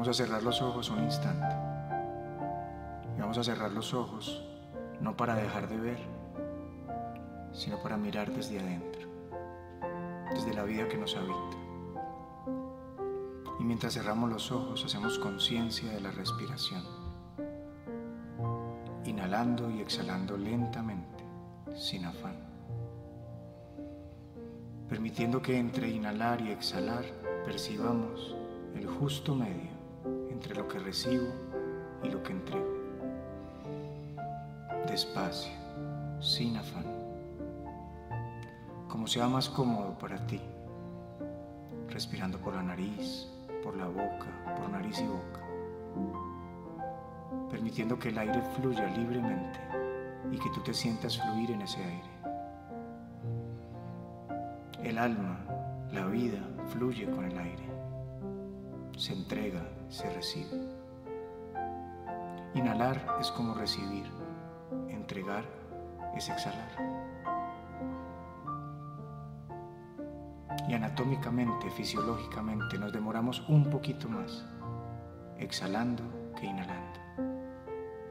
Vamos a cerrar los ojos un instante. Y vamos a cerrar los ojos no para dejar de ver, sino para mirar desde adentro, desde la vida que nos habita. Y mientras cerramos los ojos hacemos conciencia de la respiración, inhalando y exhalando lentamente, sin afán, permitiendo que entre inhalar y exhalar percibamos el justo medio entre lo que recibo y lo que entrego. Despacio, sin afán, como sea más cómodo para ti, respirando por la nariz, por la boca, por nariz y boca, permitiendo que el aire fluya libremente y que tú te sientas fluir en ese aire. El alma, la vida, fluye con el aire se entrega, se recibe. Inhalar es como recibir, entregar es exhalar. Y anatómicamente, fisiológicamente, nos demoramos un poquito más exhalando que inhalando.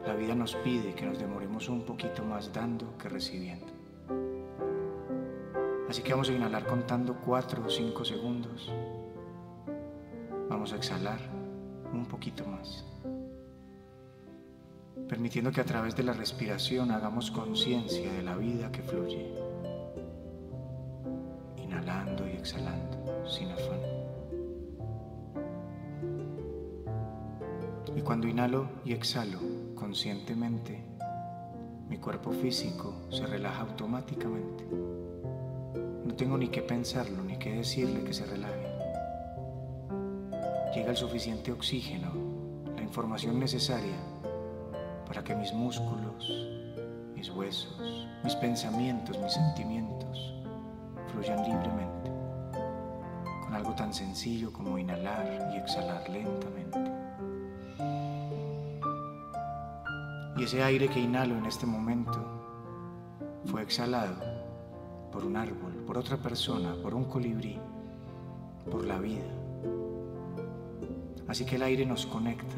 La vida nos pide que nos demoremos un poquito más dando que recibiendo. Así que vamos a inhalar contando 4 o 5 segundos Vamos a exhalar un poquito más, permitiendo que a través de la respiración hagamos conciencia de la vida que fluye, inhalando y exhalando sin afán. Y cuando inhalo y exhalo conscientemente, mi cuerpo físico se relaja automáticamente. No tengo ni que pensarlo ni que decirle que se relaje llega el suficiente oxígeno, la información necesaria para que mis músculos, mis huesos, mis pensamientos, mis sentimientos fluyan libremente, con algo tan sencillo como inhalar y exhalar lentamente. Y ese aire que inhalo en este momento fue exhalado por un árbol, por otra persona, por un colibrí, por la vida Así que el aire nos conecta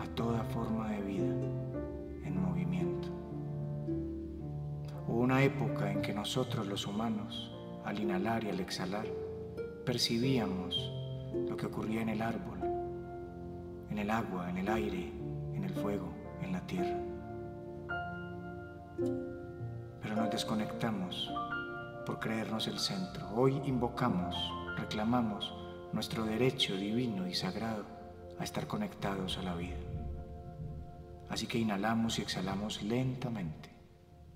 a toda forma de vida en movimiento. Hubo una época en que nosotros los humanos, al inhalar y al exhalar, percibíamos lo que ocurría en el árbol, en el agua, en el aire, en el fuego, en la tierra. Pero nos desconectamos por creernos el centro. Hoy invocamos, reclamamos nuestro derecho divino y sagrado a estar conectados a la vida. Así que inhalamos y exhalamos lentamente,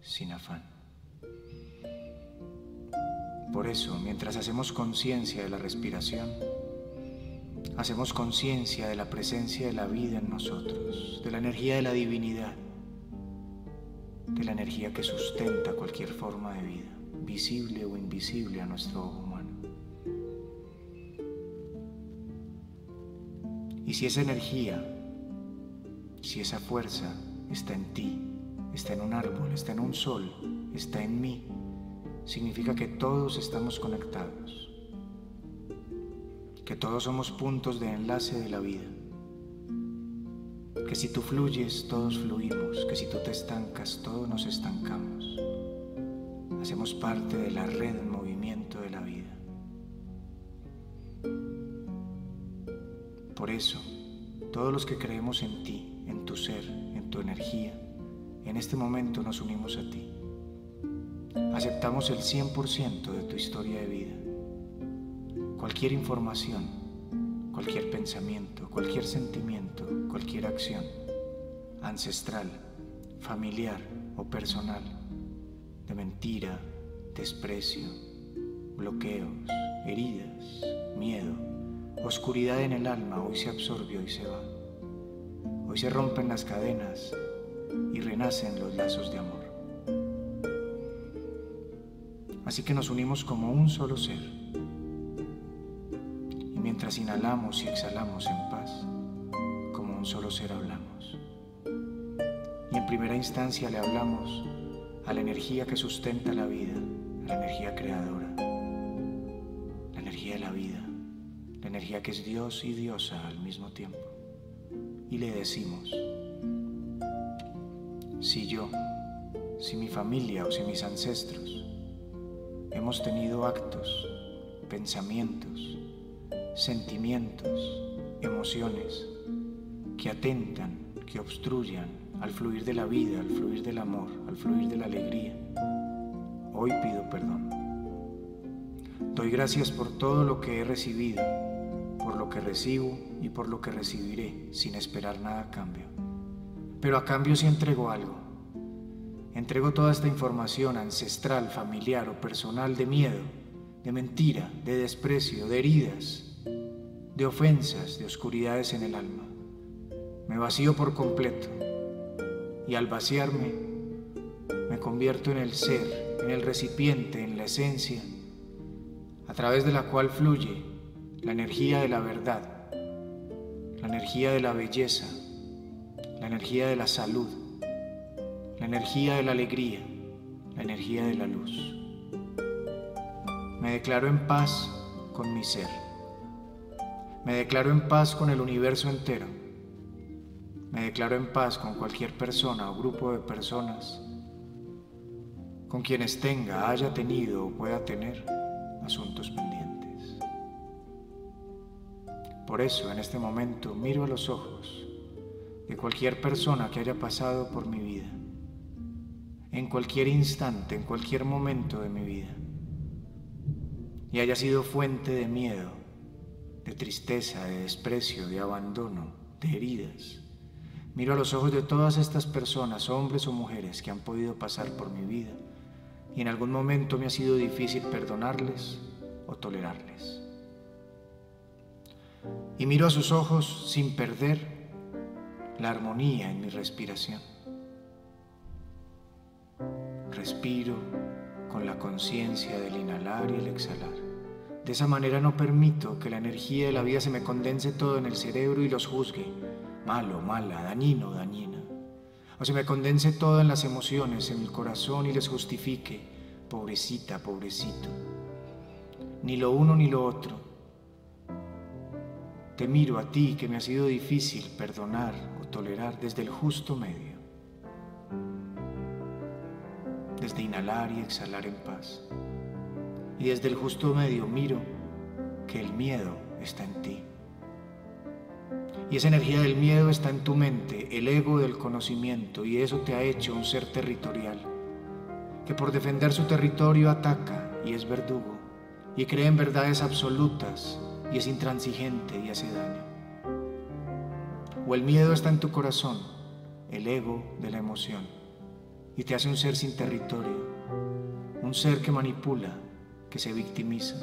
sin afán. Por eso, mientras hacemos conciencia de la respiración, hacemos conciencia de la presencia de la vida en nosotros, de la energía de la divinidad, de la energía que sustenta cualquier forma de vida, visible o invisible a nuestro ojo Y si esa energía, si esa fuerza está en ti, está en un árbol, está en un sol, está en mí, significa que todos estamos conectados, que todos somos puntos de enlace de la vida, que si tú fluyes, todos fluimos, que si tú te estancas, todos nos estancamos. Hacemos parte de la red Por eso, todos los que creemos en ti, en tu ser, en tu energía, en este momento nos unimos a ti. Aceptamos el 100% de tu historia de vida. Cualquier información, cualquier pensamiento, cualquier sentimiento, cualquier acción, ancestral, familiar o personal, de mentira, desprecio, bloqueos, heridas, miedo, Oscuridad en el alma hoy se absorbió y se va. Hoy se rompen las cadenas y renacen los lazos de amor. Así que nos unimos como un solo ser. Y mientras inhalamos y exhalamos en paz, como un solo ser hablamos. Y en primera instancia le hablamos a la energía que sustenta la vida, la energía creadora, que es Dios y diosa al mismo tiempo. Y le decimos, si yo, si mi familia o si mis ancestros hemos tenido actos, pensamientos, sentimientos, emociones que atentan, que obstruyan al fluir de la vida, al fluir del amor, al fluir de la alegría, hoy pido perdón. Doy gracias por todo lo que he recibido, por lo que recibo y por lo que recibiré sin esperar nada a cambio. Pero a cambio sí entrego algo. Entrego toda esta información ancestral, familiar o personal de miedo, de mentira, de desprecio, de heridas, de ofensas, de oscuridades en el alma. Me vacío por completo y al vaciarme me convierto en el ser, en el recipiente, en la esencia, a través de la cual fluye la energía de la verdad, la energía de la belleza, la energía de la salud, la energía de la alegría, la energía de la luz. Me declaro en paz con mi ser. Me declaro en paz con el universo entero. Me declaro en paz con cualquier persona o grupo de personas con quienes tenga, haya tenido o pueda tener asuntos pendientes. Por eso en este momento miro a los ojos de cualquier persona que haya pasado por mi vida, en cualquier instante, en cualquier momento de mi vida, y haya sido fuente de miedo, de tristeza, de desprecio, de abandono, de heridas. Miro a los ojos de todas estas personas, hombres o mujeres, que han podido pasar por mi vida y en algún momento me ha sido difícil perdonarles o tolerarles. Y miro a sus ojos sin perder la armonía en mi respiración. Respiro con la conciencia del inhalar y el exhalar. De esa manera no permito que la energía de la vida se me condense todo en el cerebro y los juzgue. Malo, mala, dañino, dañina o se me condense todo en las emociones, en el corazón y les justifique, pobrecita, pobrecito. Ni lo uno ni lo otro. Te miro a ti que me ha sido difícil perdonar o tolerar desde el justo medio, desde inhalar y exhalar en paz. Y desde el justo medio miro que el miedo está en ti. Y esa energía del miedo está en tu mente, el ego del conocimiento, y eso te ha hecho un ser territorial, que por defender su territorio ataca y es verdugo, y cree en verdades absolutas, y es intransigente y hace daño. O el miedo está en tu corazón, el ego de la emoción, y te hace un ser sin territorio, un ser que manipula, que se victimiza.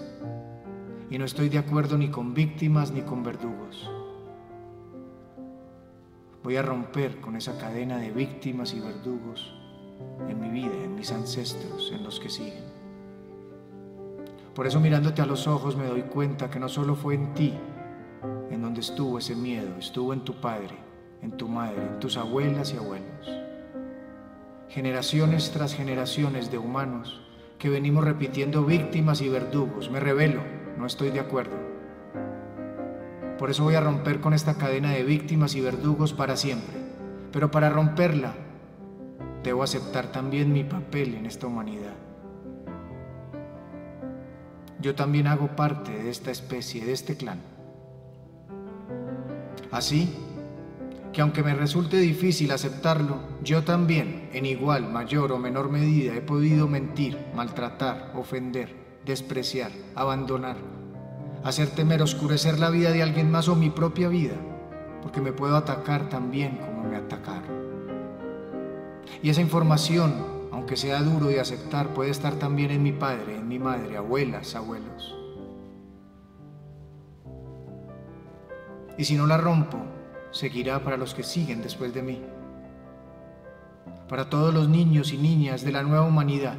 Y no estoy de acuerdo ni con víctimas ni con verdugos. Voy a romper con esa cadena de víctimas y verdugos en mi vida, en mis ancestros, en los que siguen. Por eso mirándote a los ojos me doy cuenta que no solo fue en ti en donde estuvo ese miedo, estuvo en tu padre, en tu madre, en tus abuelas y abuelos. Generaciones tras generaciones de humanos que venimos repitiendo víctimas y verdugos. Me revelo, no estoy de acuerdo. Por eso voy a romper con esta cadena de víctimas y verdugos para siempre. Pero para romperla, debo aceptar también mi papel en esta humanidad. Yo también hago parte de esta especie, de este clan. Así que aunque me resulte difícil aceptarlo, yo también, en igual, mayor o menor medida, he podido mentir, maltratar, ofender, despreciar, abandonar, hacer temer, oscurecer la vida de alguien más o mi propia vida, porque me puedo atacar también como me atacaron. Y esa información, aunque sea duro de aceptar, puede estar también en mi padre, en mi madre, abuelas, abuelos. Y si no la rompo, seguirá para los que siguen después de mí. Para todos los niños y niñas de la nueva humanidad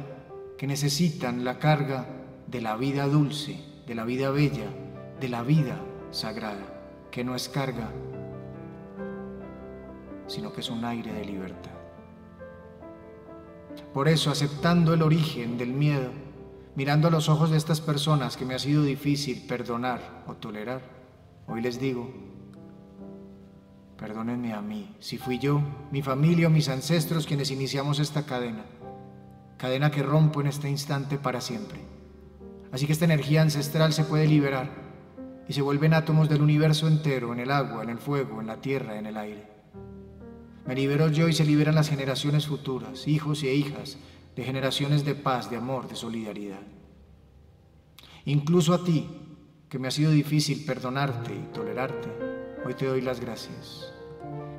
que necesitan la carga de la vida dulce de la vida bella, de la vida sagrada, que no es carga, sino que es un aire de libertad. Por eso, aceptando el origen del miedo, mirando a los ojos de estas personas que me ha sido difícil perdonar o tolerar, Hoy les digo, perdónenme a mí, si fui yo, mi familia o mis ancestros quienes iniciamos esta cadena, cadena que rompo en este instante para siempre. Así que esta energía ancestral se puede liberar y se vuelven átomos del universo entero, en el agua, en el fuego, en la tierra, en el aire. Me libero yo y se liberan las generaciones futuras, hijos e hijas, de generaciones de paz, de amor, de solidaridad. Incluso a ti, que me ha sido difícil perdonarte y tolerarte, hoy te doy las gracias.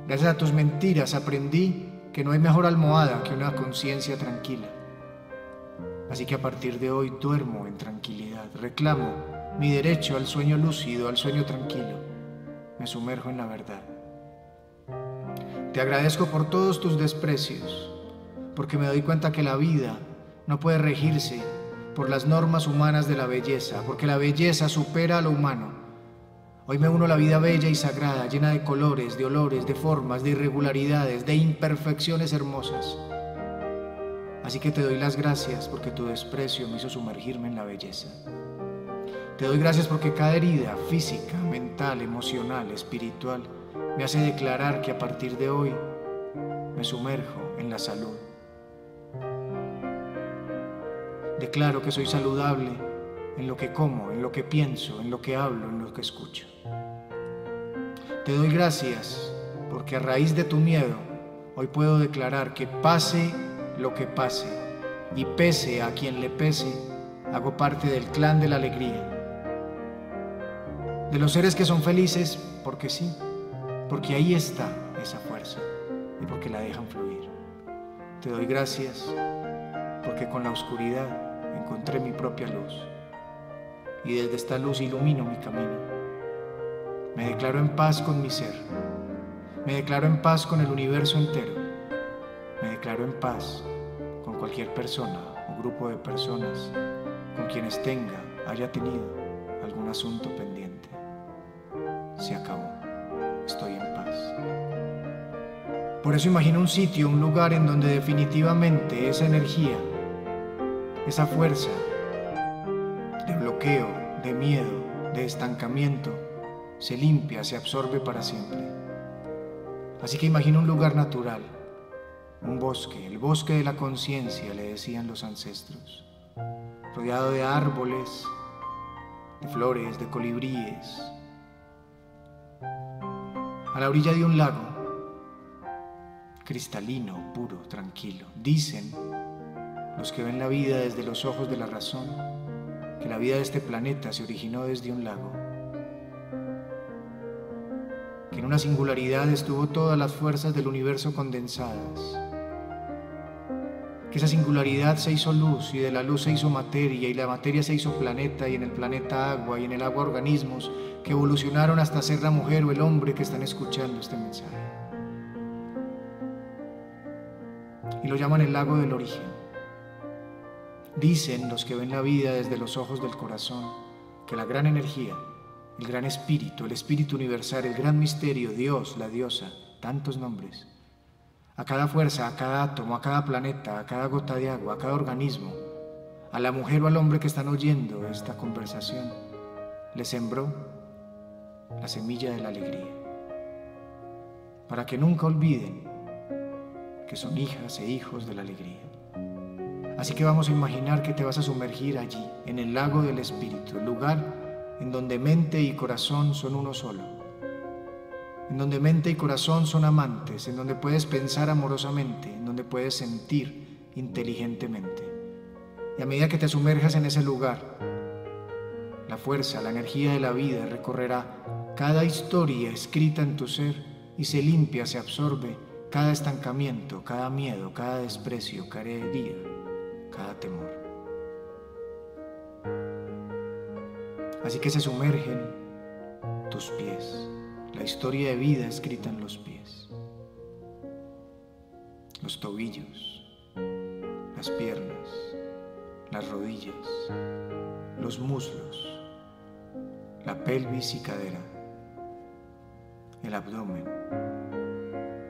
Gracias a tus mentiras aprendí que no hay mejor almohada que una conciencia tranquila. Así que a partir de hoy duermo en tranquilidad, reclamo mi derecho al sueño lúcido, al sueño tranquilo. Me sumerjo en la verdad. Te agradezco por todos tus desprecios, porque me doy cuenta que la vida no puede regirse por las normas humanas de la belleza, porque la belleza supera a lo humano. Hoy me uno a la vida bella y sagrada, llena de colores, de olores, de formas, de irregularidades, de imperfecciones hermosas. Así que te doy las gracias porque tu desprecio me hizo sumergirme en la belleza. Te doy gracias porque cada herida física, mental, emocional, espiritual, me hace declarar que a partir de hoy me sumerjo en la salud. Declaro que soy saludable en lo que como, en lo que pienso, en lo que hablo, en lo que escucho. Te doy gracias porque a raíz de tu miedo hoy puedo declarar que pase lo que pase y pese a quien le pese, hago parte del clan de la alegría. De los seres que son felices porque sí, porque ahí está esa fuerza y porque la dejan fluir. Te doy gracias porque con la oscuridad encontré mi propia luz y desde esta luz ilumino mi camino. Me declaro en paz con mi ser, me declaro en paz con el universo entero, me declaro en paz con cualquier persona o grupo de personas con quienes tenga, haya tenido algún asunto pendiente. Se acabó, Por eso imagino un sitio, un lugar en donde definitivamente esa energía esa fuerza de bloqueo, de miedo, de estancamiento, se limpia, se absorbe para siempre. Así que imagina un lugar natural, un bosque, el bosque de la conciencia, le decían los ancestros, rodeado de árboles, de flores, de colibríes, a la orilla de un lago, cristalino, puro, tranquilo. Dicen los que ven la vida desde los ojos de la razón, que la vida de este planeta se originó desde un lago, que en una singularidad estuvo todas las fuerzas del universo condensadas, que esa singularidad se hizo luz y de la luz se hizo materia y la materia se hizo planeta y en el planeta agua y en el agua organismos que evolucionaron hasta ser la mujer o el hombre que están escuchando este mensaje. Y lo llaman el lago del origen. Dicen los que ven la vida desde los ojos del corazón que la gran energía, el gran espíritu, el espíritu universal, el gran misterio, Dios, la diosa, tantos nombres, a cada fuerza, a cada átomo, a cada planeta, a cada gota de agua, a cada organismo, a la mujer o al hombre que están oyendo esta conversación, le sembró la semilla de la alegría, para que nunca olviden que son hijas e hijos de la alegría. Así que vamos a imaginar que te vas a sumergir allí, en el lago del Espíritu, el lugar en donde mente y corazón son uno solo, en donde mente y corazón son amantes, en donde puedes pensar amorosamente, en donde puedes sentir inteligentemente. Y a medida que te sumerjas en ese lugar, la fuerza, la energía de la vida recorrerá cada historia escrita en tu ser y se limpia, se absorbe cada estancamiento, cada miedo, cada desprecio, cada herida cada temor. Así que se sumergen tus pies, la historia de vida escrita en los pies, los tobillos, las piernas, las rodillas, los muslos, la pelvis y cadera, el abdomen,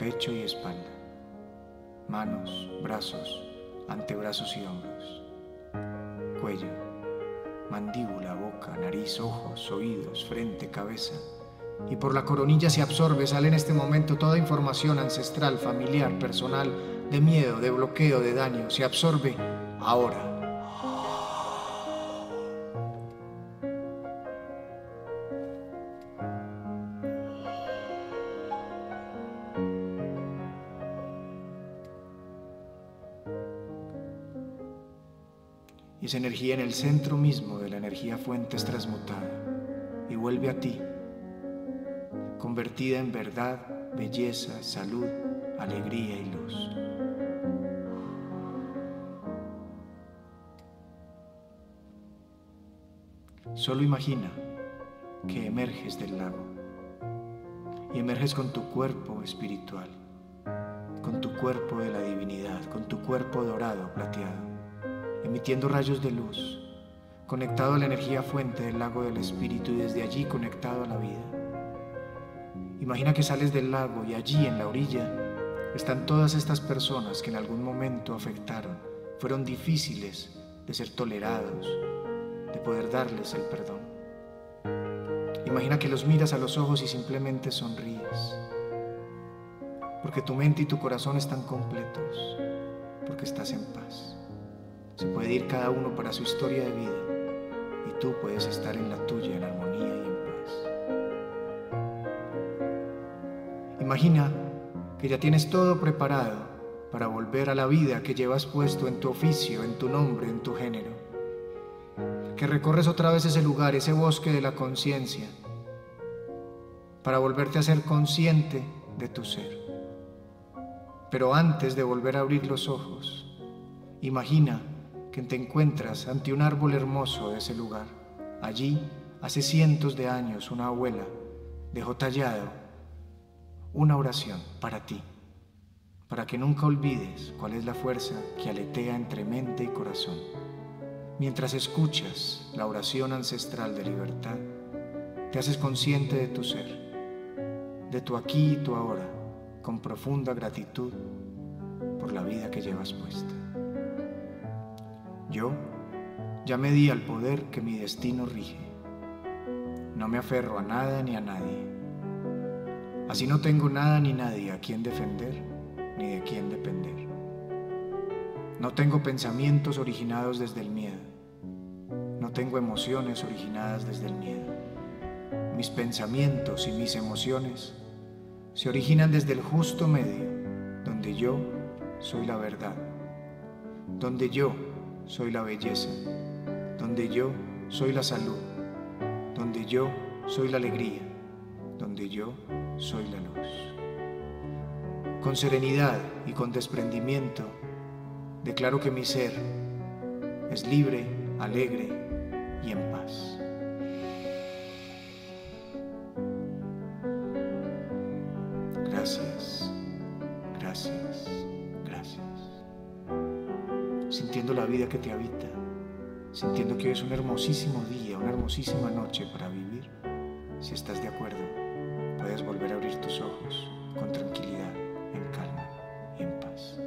pecho y espalda, manos, brazos, antebrazos y hombros, cuello, mandíbula, boca, nariz, ojos, oídos, frente, cabeza, y por la coronilla se absorbe, sale en este momento toda información ancestral, familiar, personal, de miedo, de bloqueo, de daño, se absorbe ahora. Y esa energía en el centro mismo de la energía fuente es transmutada y vuelve a ti convertida en verdad, belleza, salud, alegría y luz. Solo imagina que emerges del lago y emerges con tu cuerpo espiritual, con tu cuerpo de la divinidad, con tu cuerpo dorado, plateado, emitiendo rayos de luz, conectado a la energía fuente del lago del espíritu y desde allí conectado a la vida. Imagina que sales del lago y allí en la orilla están todas estas personas que en algún momento afectaron, fueron difíciles de ser tolerados, de poder darles el perdón. Imagina que los miras a los ojos y simplemente sonríes, porque tu mente y tu corazón están completos, porque estás en paz. Se puede ir cada uno para su historia de vida y tú puedes estar en la tuya en armonía y en Imagina que ya tienes todo preparado para volver a la vida que llevas puesto en tu oficio, en tu nombre, en tu género. Que recorres otra vez ese lugar, ese bosque de la conciencia, para volverte a ser consciente de tu ser. Pero antes de volver a abrir los ojos, imagina que te encuentras ante un árbol hermoso de ese lugar. Allí, hace cientos de años, una abuela dejó tallado una oración para ti, para que nunca olvides cuál es la fuerza que aletea entre mente y corazón. Mientras escuchas la oración ancestral de libertad, te haces consciente de tu ser, de tu aquí y tu ahora, con profunda gratitud por la vida que llevas puesta. Yo ya me di al poder que mi destino rige. No me aferro a nada ni a nadie Así no tengo nada ni nadie a quien defender ni de quien depender. No tengo pensamientos originados desde el miedo. No tengo emociones originadas desde el miedo. Mis pensamientos y mis emociones se originan desde el justo medio, donde yo soy la verdad, donde yo soy la belleza, donde yo soy la salud, donde yo soy la alegría, donde yo soy la luz. Con serenidad y con desprendimiento, declaro que mi ser es libre, alegre la vida que te habita, sintiendo que hoy es un hermosísimo día, una hermosísima noche para vivir. Si estás de acuerdo, puedes volver a abrir tus ojos con tranquilidad, en calma y en paz.